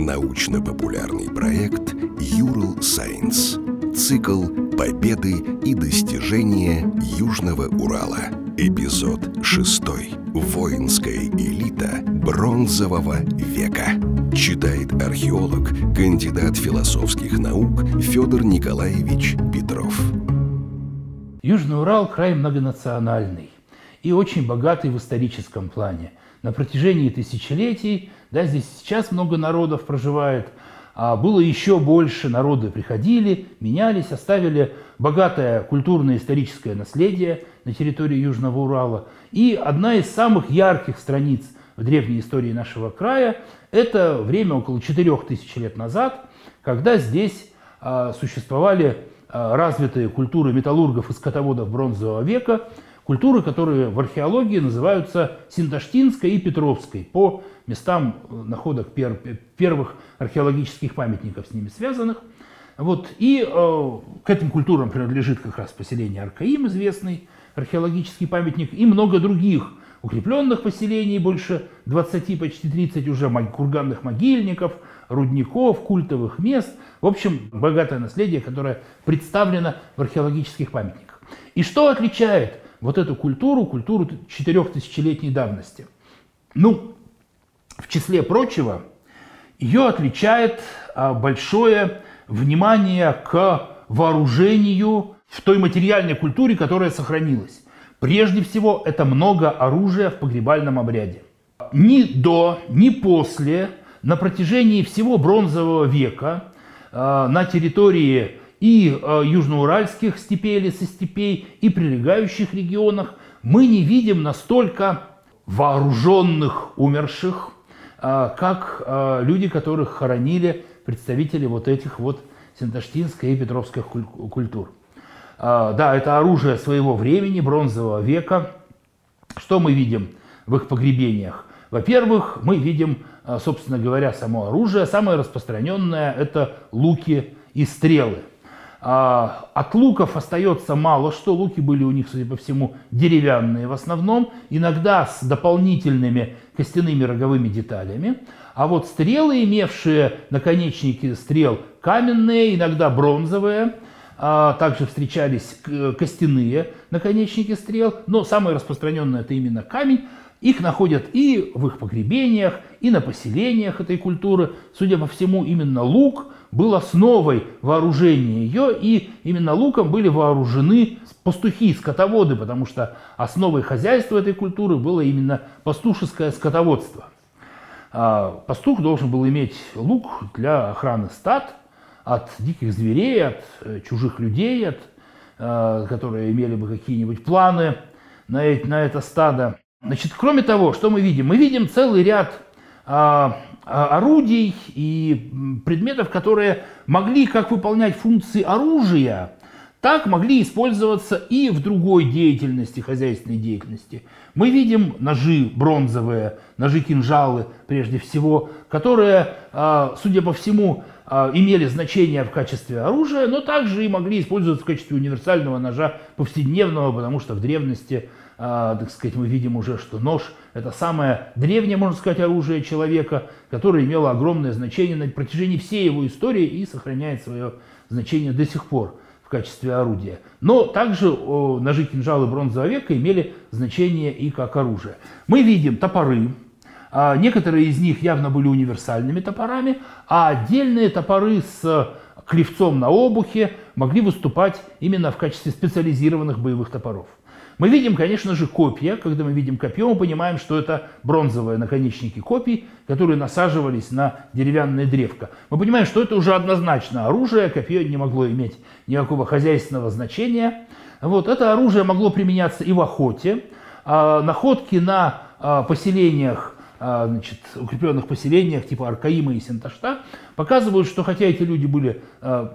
Научно-популярный проект «Юрл Сайенс». Цикл «Победы и достижения Южного Урала». Эпизод 6. Воинская элита бронзового века. Читает археолог, кандидат философских наук Федор Николаевич Петров. Южный Урал – край многонациональный и очень богатый в историческом плане. На протяжении тысячелетий, да, здесь сейчас много народов проживает, а было еще больше, народы приходили, менялись, оставили богатое культурное историческое наследие на территории Южного Урала. И одна из самых ярких страниц в древней истории нашего края – это время около 4000 лет назад, когда здесь а, существовали а, развитые культуры металлургов и скотоводов бронзового века – Культуры, которые в археологии называются Синдаштинской и Петровской по местам э, находок пер, первых археологических памятников с ними связанных. Вот. И э, к этим культурам принадлежит как раз поселение Аркаим, известный археологический памятник, и много других укрепленных поселений, больше 20, почти 30 уже курганных могильников, рудников, культовых мест. В общем, богатое наследие, которое представлено в археологических памятниках. И что отличает вот эту культуру, культуру четырехтысячелетней давности. Ну, в числе прочего, ее отличает а, большое внимание к вооружению в той материальной культуре, которая сохранилась. Прежде всего, это много оружия в погребальном обряде. Ни до, ни после, на протяжении всего бронзового века а, на территории и э, южноуральских степей или со степей, и прилегающих регионах, мы не видим настолько вооруженных умерших, э, как э, люди, которых хоронили представители вот этих вот синташтинской и петровских культур. Э, да, это оружие своего времени, бронзового века. Что мы видим в их погребениях? Во-первых, мы видим, э, собственно говоря, само оружие. Самое распространенное – это луки и стрелы. А, от луков остается мало что. Луки были у них, судя по всему, деревянные в основном, иногда с дополнительными костяными роговыми деталями. А вот стрелы, имевшие наконечники стрел каменные, иногда бронзовые, а, также встречались костяные наконечники стрел, но самое распространенное это именно камень. Их находят и в их погребениях, и на поселениях этой культуры. Судя по всему, именно лук – был основой вооружения ее, и именно луком были вооружены пастухи, скотоводы, потому что основой хозяйства этой культуры было именно пастушеское скотоводство. А пастух должен был иметь лук для охраны стад от диких зверей, от э, чужих людей, от, э, которые имели бы какие-нибудь планы на, на это стадо. Значит, кроме того, что мы видим? Мы видим целый ряд а, а, орудий и предметов, которые могли как выполнять функции оружия, так могли использоваться и в другой деятельности, хозяйственной деятельности. Мы видим ножи бронзовые, ножи-кинжалы прежде всего, которые, а, судя по всему, имели значение в качестве оружия, но также и могли использоваться в качестве универсального ножа повседневного, потому что в древности а, так сказать, мы видим уже, что нож – это самое древнее, можно сказать, оружие человека, которое имело огромное значение на протяжении всей его истории и сохраняет свое значение до сих пор в качестве орудия. Но также ножи, кинжалы бронзового века имели значение и как оружие. Мы видим топоры, а, Некоторые из них явно были универсальными топорами, а отдельные топоры с клевцом на обухе могли выступать именно в качестве специализированных боевых топоров. Мы видим, конечно же, копья. Когда мы видим копье, мы понимаем, что это бронзовые наконечники копий, которые насаживались на деревянное древко. Мы понимаем, что это уже однозначно оружие. Копье не могло иметь никакого хозяйственного значения. Вот, это оружие могло применяться и в охоте. А, находки на а, поселениях а, значит, укрепленных поселениях типа Аркаима и Сенташта, показывают, что хотя эти люди были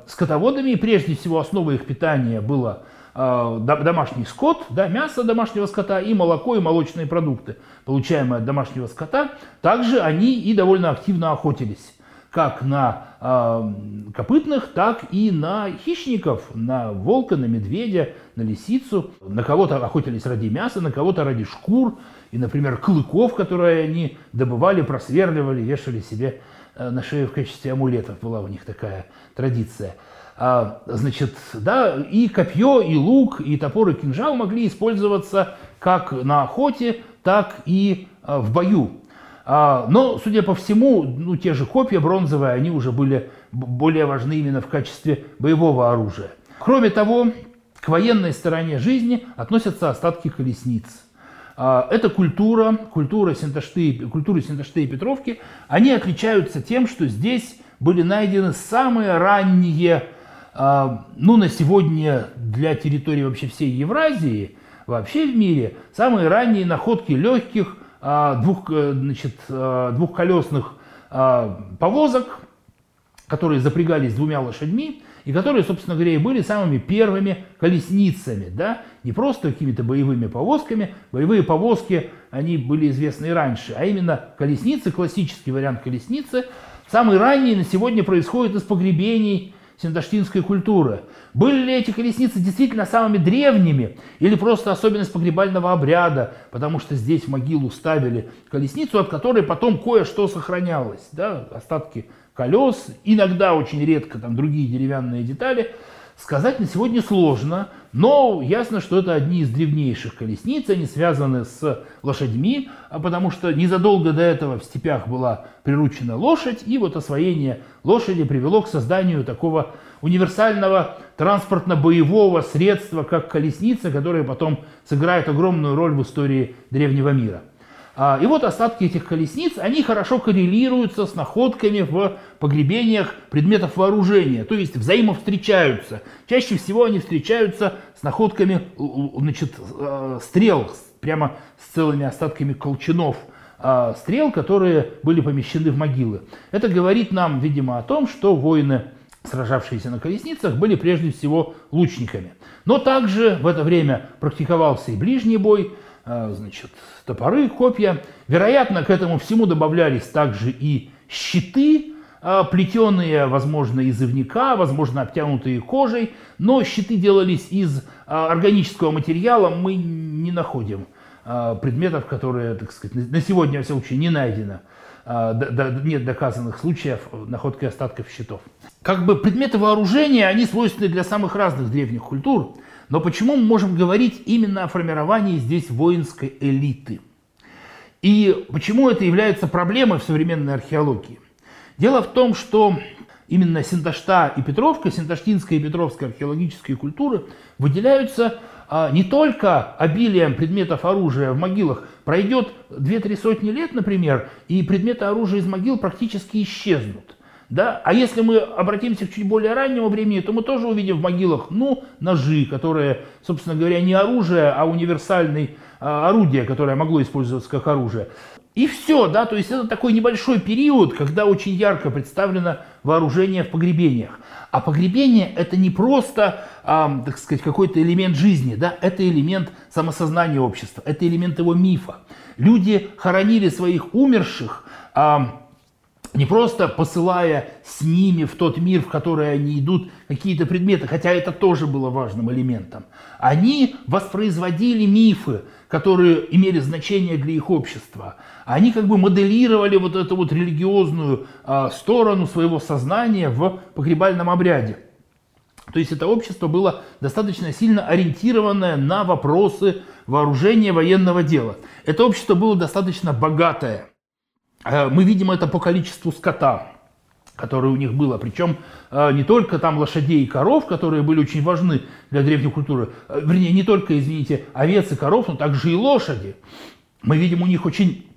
скотоводами, и прежде всего основой их питания было домашний скот, да, мясо домашнего скота и молоко и молочные продукты, получаемые от домашнего скота, также они и довольно активно охотились как на э, копытных, так и на хищников, на волка, на медведя, на лисицу. На кого-то охотились ради мяса, на кого-то ради шкур и, например, клыков, которые они добывали, просверливали, вешали себе на шее в качестве амулетов была у них такая традиция. А, значит, да, и копье, и лук, и топор, и кинжал могли использоваться как на охоте, так и а, в бою. А, но, судя по всему, ну, те же копья бронзовые, они уже были более важны именно в качестве боевого оружия. Кроме того, к военной стороне жизни относятся остатки колесниц. Это культура, культура Синташты, культуры Синташты и Петровки. Они отличаются тем, что здесь были найдены самые ранние ну, на сегодня для территории вообще всей Евразии, вообще в мире, самые ранние находки легких а, двух, э, значит, а, двухколесных повозок, которые запрягались двумя лошадьми, и которые, собственно говоря, и были самыми первыми колесницами, да, не просто какими-то боевыми повозками, боевые повозки, они были известны и раньше, а именно колесницы, классический вариант колесницы, самый ранний на сегодня происходит из погребений синдаштинской культуры. Были ли эти колесницы действительно самыми древними или просто особенность погребального обряда, потому что здесь в могилу ставили колесницу, от которой потом кое-что сохранялось, да, остатки колес, иногда очень редко там другие деревянные детали – Сказать на сегодня сложно, но ясно, что это одни из древнейших колесниц, они связаны с лошадьми, а потому что незадолго до этого в степях была приручена лошадь, и вот освоение лошади привело к созданию такого универсального транспортно-боевого средства, как колесница, которая потом сыграет огромную роль в истории древнего мира. А, и вот остатки этих колесниц, они хорошо коррелируются с находками в погребениях предметов вооружения, то есть взаимовстречаются. Чаще всего они встречаются с находками значит, э, стрел, прямо с целыми остатками колчанов а, стрел, которые были помещены в могилы. Это говорит нам, видимо, о том, что воины сражавшиеся на колесницах, были прежде всего лучниками. Но также в это время практиковался и ближний бой, значит, топоры, копья. Вероятно, к этому всему добавлялись также и щиты, а, плетеные, возможно, из ивника, возможно, обтянутые кожей, но щиты делались из а, органического материала, мы не находим предметов, которые, так сказать, на сегодня, во всяком случае, не найдено. Нет доказанных случаев находки остатков щитов. Как бы предметы вооружения, они свойственны для самых разных древних культур. Но почему мы можем говорить именно о формировании здесь воинской элиты? И почему это является проблемой в современной археологии? Дело в том, что именно Синташта и Петровка, Синташтинская и Петровская археологические культуры выделяются а, не только обилием предметов оружия в могилах. Пройдет 2-3 сотни лет, например, и предметы оружия из могил практически исчезнут. Да? А если мы обратимся к чуть более раннему времени, то мы тоже увидим в могилах, ну, ножи, которые, собственно говоря, не оружие, а универсальное а, орудие, которое могло использоваться как оружие. И все, да, то есть это такой небольшой период, когда очень ярко представлено вооружение в погребениях. А погребение это не просто, э, так сказать, какой-то элемент жизни, да, это элемент самосознания общества, это элемент его мифа. Люди хоронили своих умерших, э, не просто посылая с ними в тот мир, в который они идут, какие-то предметы, хотя это тоже было важным элементом. Они воспроизводили мифы, которые имели значение для их общества. Они как бы моделировали вот эту вот религиозную э, сторону своего сознания в погребальном обряде. То есть это общество было достаточно сильно ориентированное на вопросы вооружения военного дела. Это общество было достаточно богатое. Э, мы видим это по количеству скота, которое у них было. Причем э, не только там лошадей и коров, которые были очень важны для древней культуры, э, вернее, не только, извините, овец и коров, но также и лошади. Мы видим у них очень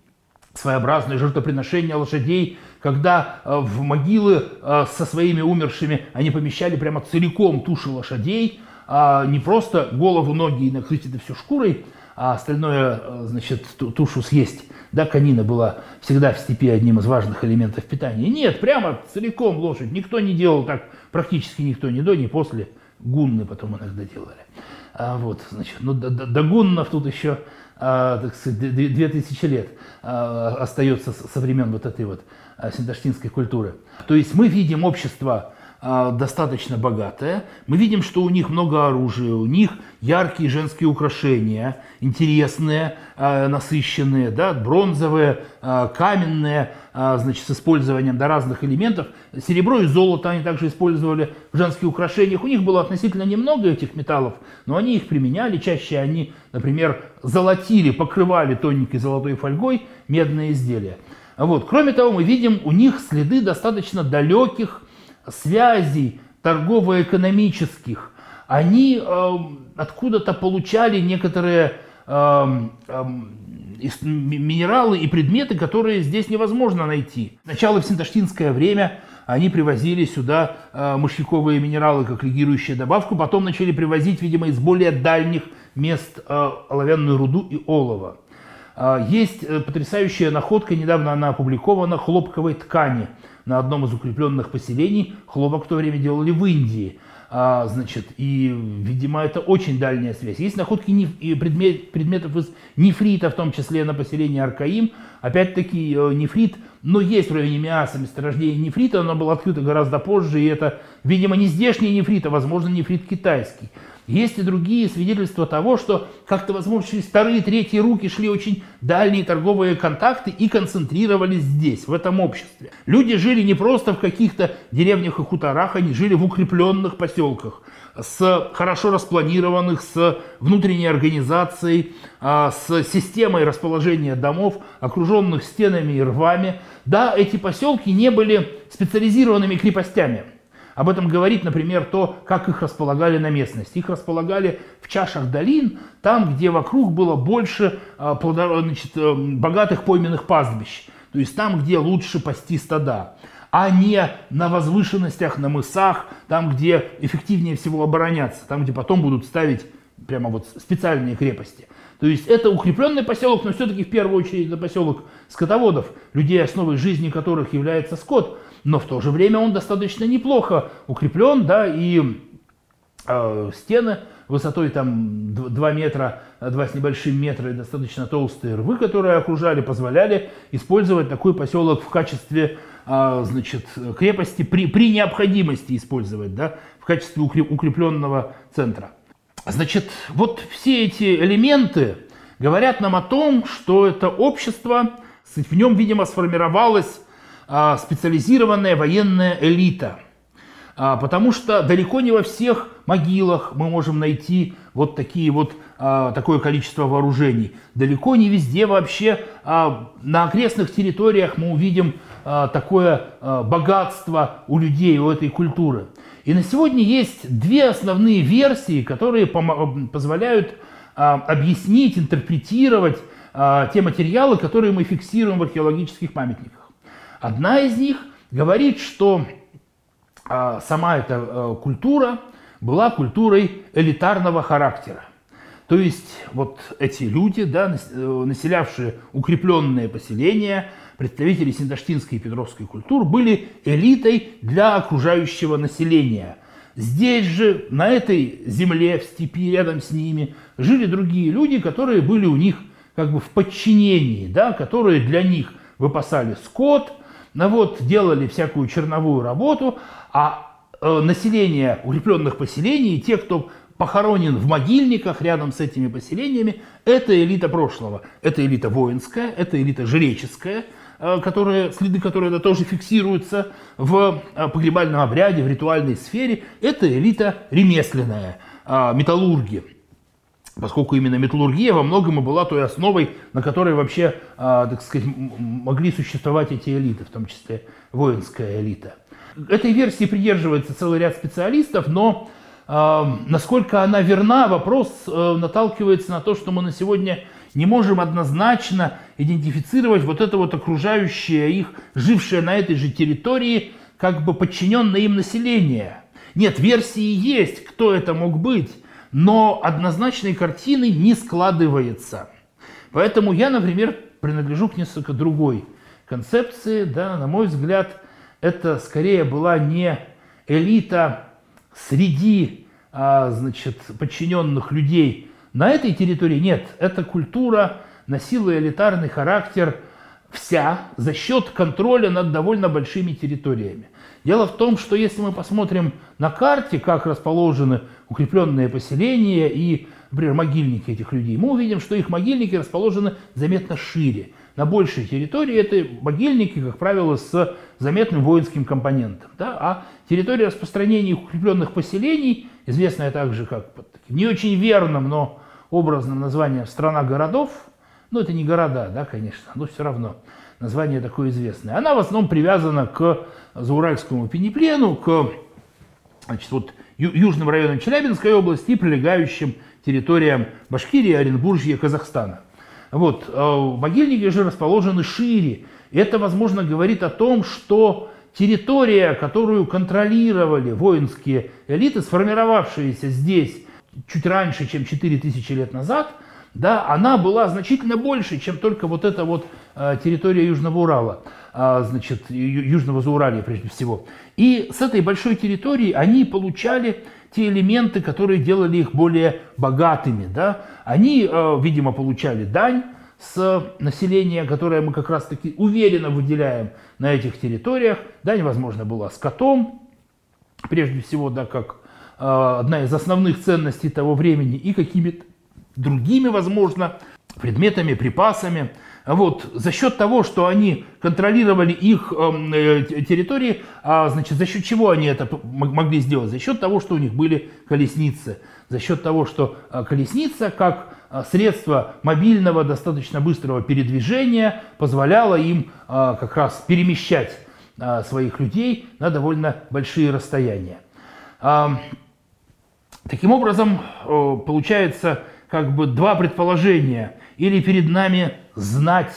своеобразное жертвоприношение лошадей, когда в могилы со своими умершими они помещали прямо целиком туши лошадей, а не просто голову, ноги и накрыть это все шкурой, а остальное, значит, тушу съесть да, конина была всегда в степи одним из важных элементов питания. Нет, прямо целиком лошадь. Никто не делал так, практически никто, ни до, ни после. Гунны потом иногда делали. А вот, значит, ну, до, до, до гуннов тут еще, а, так сказать, две тысячи лет а, остается со времен вот этой вот а, синдаштинской культуры. То есть мы видим общество достаточно богатая. Мы видим, что у них много оружия, у них яркие женские украшения, интересные, а, насыщенные, да, бронзовые, а, каменные, значит, с использованием да, разных элементов. Серебро и золото они также использовали в женских украшениях. У них было относительно немного этих металлов, но они их применяли. Чаще они, например, золотили, покрывали тоненькой золотой фольгой медные изделия. Вот. Кроме того, мы видим у них следы достаточно далеких связей торгово-экономических, они э, откуда-то получали некоторые э, э, минералы и предметы, которые здесь невозможно найти. Сначала в синташтинское время они привозили сюда э, мышьяковые минералы как легирующую добавку, потом начали привозить, видимо, из более дальних мест э, оловянную руду и олово. Э, есть э, потрясающая находка, недавно она опубликована, хлопковой ткани – на одном из укрепленных поселений. Хлопок в то время делали в Индии. А, значит, и, видимо, это очень дальняя связь. Есть находки неф- предмет, предметов из нефрита, в том числе на поселении Аркаим. Опять-таки, э, нефрит, но есть в районе Миаса месторождение нефрита, оно было открыто гораздо позже, и это, видимо, не здешний нефрит, а, возможно, нефрит китайский. Есть и другие свидетельства того, что как-то, возможно, через вторые, третьи руки шли очень дальние торговые контакты и концентрировались здесь, в этом обществе. Люди жили не просто в каких-то деревнях и хуторах, они жили в укрепленных поселках, с хорошо распланированных, с внутренней организацией, а, с системой расположения домов, окруженных стенами и рвами. Да, эти поселки не были специализированными крепостями – об этом говорит, например, то, как их располагали на местности. Их располагали в чашах долин, там, где вокруг было больше а, значит, э, богатых пойменных пастбищ. То есть там, где лучше пасти стада а не на возвышенностях, на мысах, там, где эффективнее всего обороняться, там, где потом будут ставить прямо вот специальные крепости. То есть это укрепленный поселок, но все-таки в первую очередь это поселок скотоводов, людей, основой жизни которых является скот но в то же время он достаточно неплохо укреплен, да, и э, стены высотой там 2 метра, 2 с небольшим метра и достаточно толстые рвы, которые окружали, позволяли использовать такой поселок в качестве э, значит, крепости при, при необходимости использовать, да, в качестве укрепленного центра. Значит, вот все эти элементы говорят нам о том, что это общество, в нем, видимо, сформировалось специализированная военная элита. А, потому что далеко не во всех могилах мы можем найти вот такие вот а, такое количество вооружений. Далеко не везде вообще на окрестных территориях мы увидим такое богатство у людей, у этой культуры. И на сегодня есть две основные версии, которые позволяют объяснить, интерпретировать те материалы, которые мы фиксируем в археологических памятниках. Одна из них говорит, что э, сама эта э, культура была культурой элитарного характера. То есть вот эти люди, да, э, населявшие укрепленные поселения, представители синдаштинской и петровской культуры, были элитой для окружающего населения. Здесь же, на этой земле, в степи, рядом с ними, жили другие люди, которые были у них как бы в подчинении, да, которые для них выпасали скот, ну вот, делали всякую черновую работу, а э, население укрепленных поселений, те, кто похоронен в могильниках рядом с этими поселениями, это элита прошлого. Это элита воинская, это элита жреческая, э, которые, следы которой это тоже фиксируются в э, погребальном обряде, в ритуальной сфере. Это элита ремесленная, металлурги поскольку именно металлургия во многом и была той основой, на которой вообще, а, так сказать, могли существовать эти элиты, в том числе воинская элита. Этой версии придерживается целый ряд специалистов, но э, насколько она верна, вопрос э, наталкивается на то, что мы на сегодня не можем однозначно идентифицировать вот это вот окружающее их, жившее на этой же территории, как бы подчиненное им население. Нет, версии есть, кто это мог быть, но однозначной картины не складывается. Поэтому я, например, принадлежу к несколько другой концепции. Да, на мой взгляд, это скорее была не элита среди а, значит, подчиненных людей на этой территории. Нет, эта культура носила элитарный характер вся за счет контроля над довольно большими территориями. Дело в том, что если мы посмотрим на карте, как расположены укрепленные поселения и, например, могильники этих людей, мы увидим, что их могильники расположены заметно шире. На большей территории это могильники, как правило, с заметным воинским компонентом. Да? А территория распространения укрепленных поселений, известная также как под не очень верным, но образным названием «страна городов», ну это не города, да, конечно, но все равно название такое известное. Она в основном привязана к Зауральскому пенеплену, к значит, вот, ю- южным районам Челябинской области и прилегающим территориям Башкирии, Оренбуржья, Казахстана. Вот, э, могильники же расположены шире. Это, возможно, говорит о том, что территория, которую контролировали воинские элиты, сформировавшиеся здесь чуть раньше, чем 4000 лет назад – да, она была значительно больше, чем только вот эта вот э, территория Южного Урала, э, значит, Южного Зауралья прежде всего. И с этой большой территории они получали те элементы, которые делали их более богатыми. Да? Они, э, видимо, получали дань с населения, которое мы как раз-таки уверенно выделяем на этих территориях. Дань, возможно, была скотом, прежде всего, да, как э, одна из основных ценностей того времени, и какими-то другими, возможно, предметами, припасами. Вот, за счет того, что они контролировали их эм, э, территории, а, значит, за счет чего они это могли сделать? За счет того, что у них были колесницы. За счет того, что э, колесница, как э, средство мобильного, достаточно быстрого передвижения, позволяла им э, как раз перемещать э, своих людей на довольно большие расстояния. Таким образом, получается, как бы два предположения. Или перед нами знать,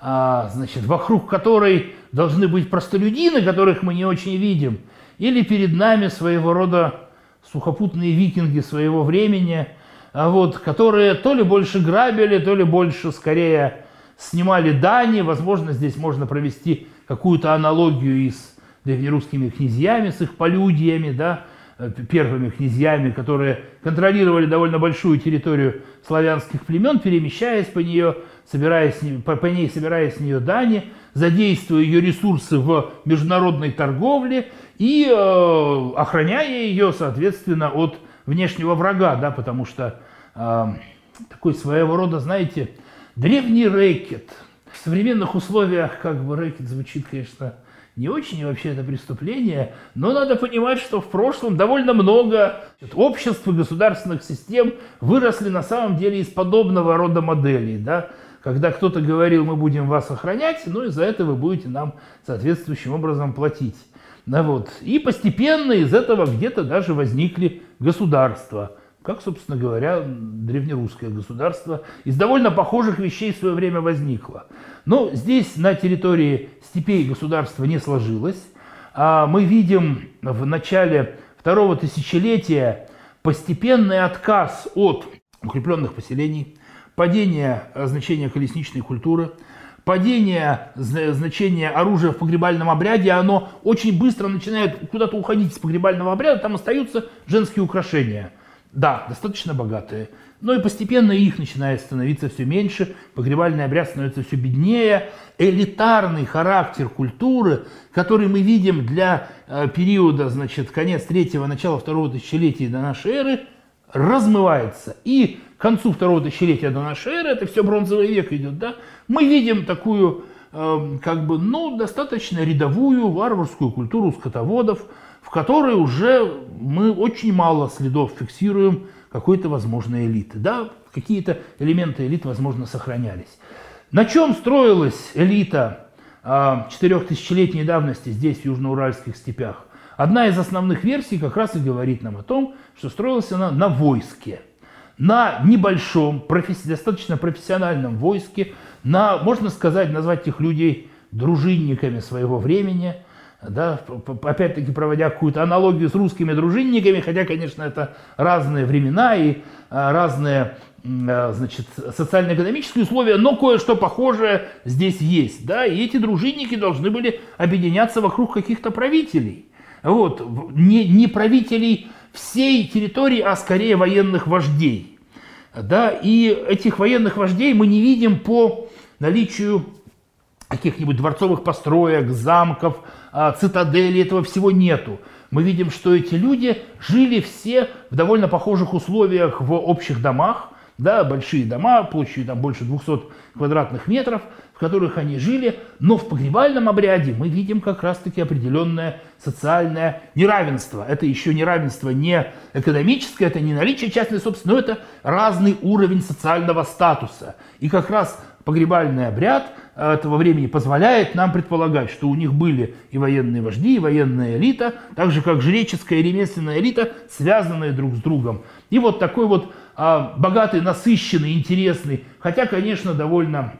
а, значит, вокруг которой должны быть простолюдины, которых мы не очень видим, или перед нами своего рода сухопутные викинги своего времени, а вот, которые то ли больше грабили, то ли больше скорее снимали дани. Возможно, здесь можно провести какую-то аналогию и с древнерусскими князьями, с их полюдиями, да, первыми князьями, которые контролировали довольно большую территорию славянских племен, перемещаясь по, нее, собираясь, по, по ней, собирая с нее дани, задействуя ее ресурсы в международной торговле и э, охраняя ее, соответственно, от внешнего врага, да, потому что э, такой своего рода, знаете, древний рэкет. В современных условиях как бы рэкет звучит, конечно, не очень вообще это преступление, но надо понимать, что в прошлом довольно много обществ и государственных систем выросли на самом деле из подобного рода моделей, да, когда кто-то говорил, мы будем вас охранять, ну и за это вы будете нам соответствующим образом платить. Да, вот. И постепенно из этого где-то даже возникли государства – как, собственно говоря, древнерусское государство из довольно похожих вещей в свое время возникло. Но здесь на территории степей государство не сложилось. А мы видим в начале второго тысячелетия постепенный отказ от укрепленных поселений, падение значения колесничной культуры, падение значения оружия в погребальном обряде, оно очень быстро начинает куда-то уходить с погребального обряда, там остаются женские украшения – да, достаточно богатые. Но и постепенно их начинает становиться все меньше, погребальный обряд становится все беднее. Элитарный характер культуры, который мы видим для э, периода, значит, конец третьего, начала второго тысячелетия до нашей эры, размывается. И к концу второго тысячелетия до нашей эры, это все бронзовый век идет, да, мы видим такую, э, как бы, ну, достаточно рядовую варварскую культуру скотоводов, в которой уже мы очень мало следов фиксируем какой-то возможной элиты. Да, какие-то элементы элиты, возможно, сохранялись. На чем строилась элита а, четырехтысячелетней давности здесь, в южноуральских степях? Одна из основных версий как раз и говорит нам о том, что строилась она на войске. На небольшом, достаточно профессиональном войске, на, можно сказать, назвать этих людей дружинниками своего времени – да, опять-таки проводя какую-то аналогию с русскими дружинниками, хотя, конечно, это разные времена и а, разные а, значит, социально-экономические условия, но кое-что похожее здесь есть. Да? И эти дружинники должны были объединяться вокруг каких-то правителей. Вот. Не, не правителей всей территории, а скорее военных вождей. Да? И этих военных вождей мы не видим по наличию каких-нибудь дворцовых построек, замков, а, цитаделей, этого всего нету. Мы видим, что эти люди жили все в довольно похожих условиях в общих домах, да, большие дома, площадью там больше 200 квадратных метров, в которых они жили, но в погребальном обряде мы видим как раз-таки определенное социальное неравенство. Это еще неравенство не экономическое, это не наличие частной собственности, но это разный уровень социального статуса. И как раз погребальный обряд этого времени позволяет нам предполагать, что у них были и военные вожди, и военная элита, так же как жреческая и ремесленная элита, связанные друг с другом. И вот такой вот а, богатый, насыщенный, интересный, хотя, конечно, довольно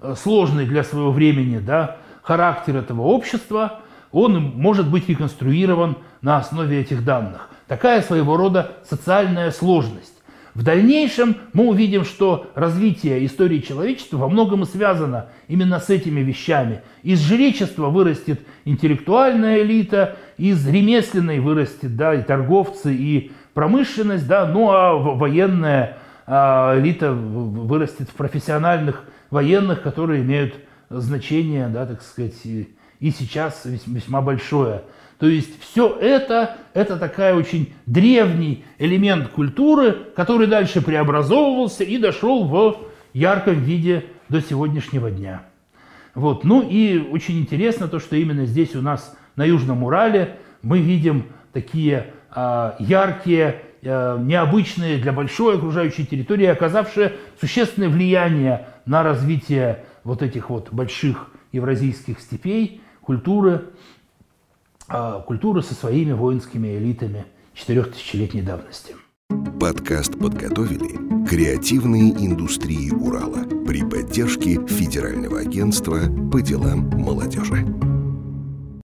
э, сложный для своего времени да, характер этого общества, он может быть реконструирован на основе этих данных. Такая своего рода социальная сложность. В дальнейшем мы увидим, что развитие истории человечества во многом связано именно с этими вещами. Из жречества вырастет интеллектуальная элита, из ремесленной вырастет да, и торговцы, и промышленность, да, ну а военная а, элита вырастет в профессиональных военных, которые имеют значение, да, так сказать, и сейчас весьма большое. То есть все это, это такая очень древний элемент культуры, который дальше преобразовывался и дошел в ярком виде до сегодняшнего дня. Вот. Ну и очень интересно то, что именно здесь у нас на Южном Урале мы видим такие а, яркие, а, необычные для большой окружающей территории, оказавшие существенное влияние на развитие вот этих вот больших евразийских степей, культуры, культуры со своими воинскими элитами четырехтысячелетней давности. Подкаст подготовили креативные индустрии Урала при поддержке Федерального агентства по делам молодежи.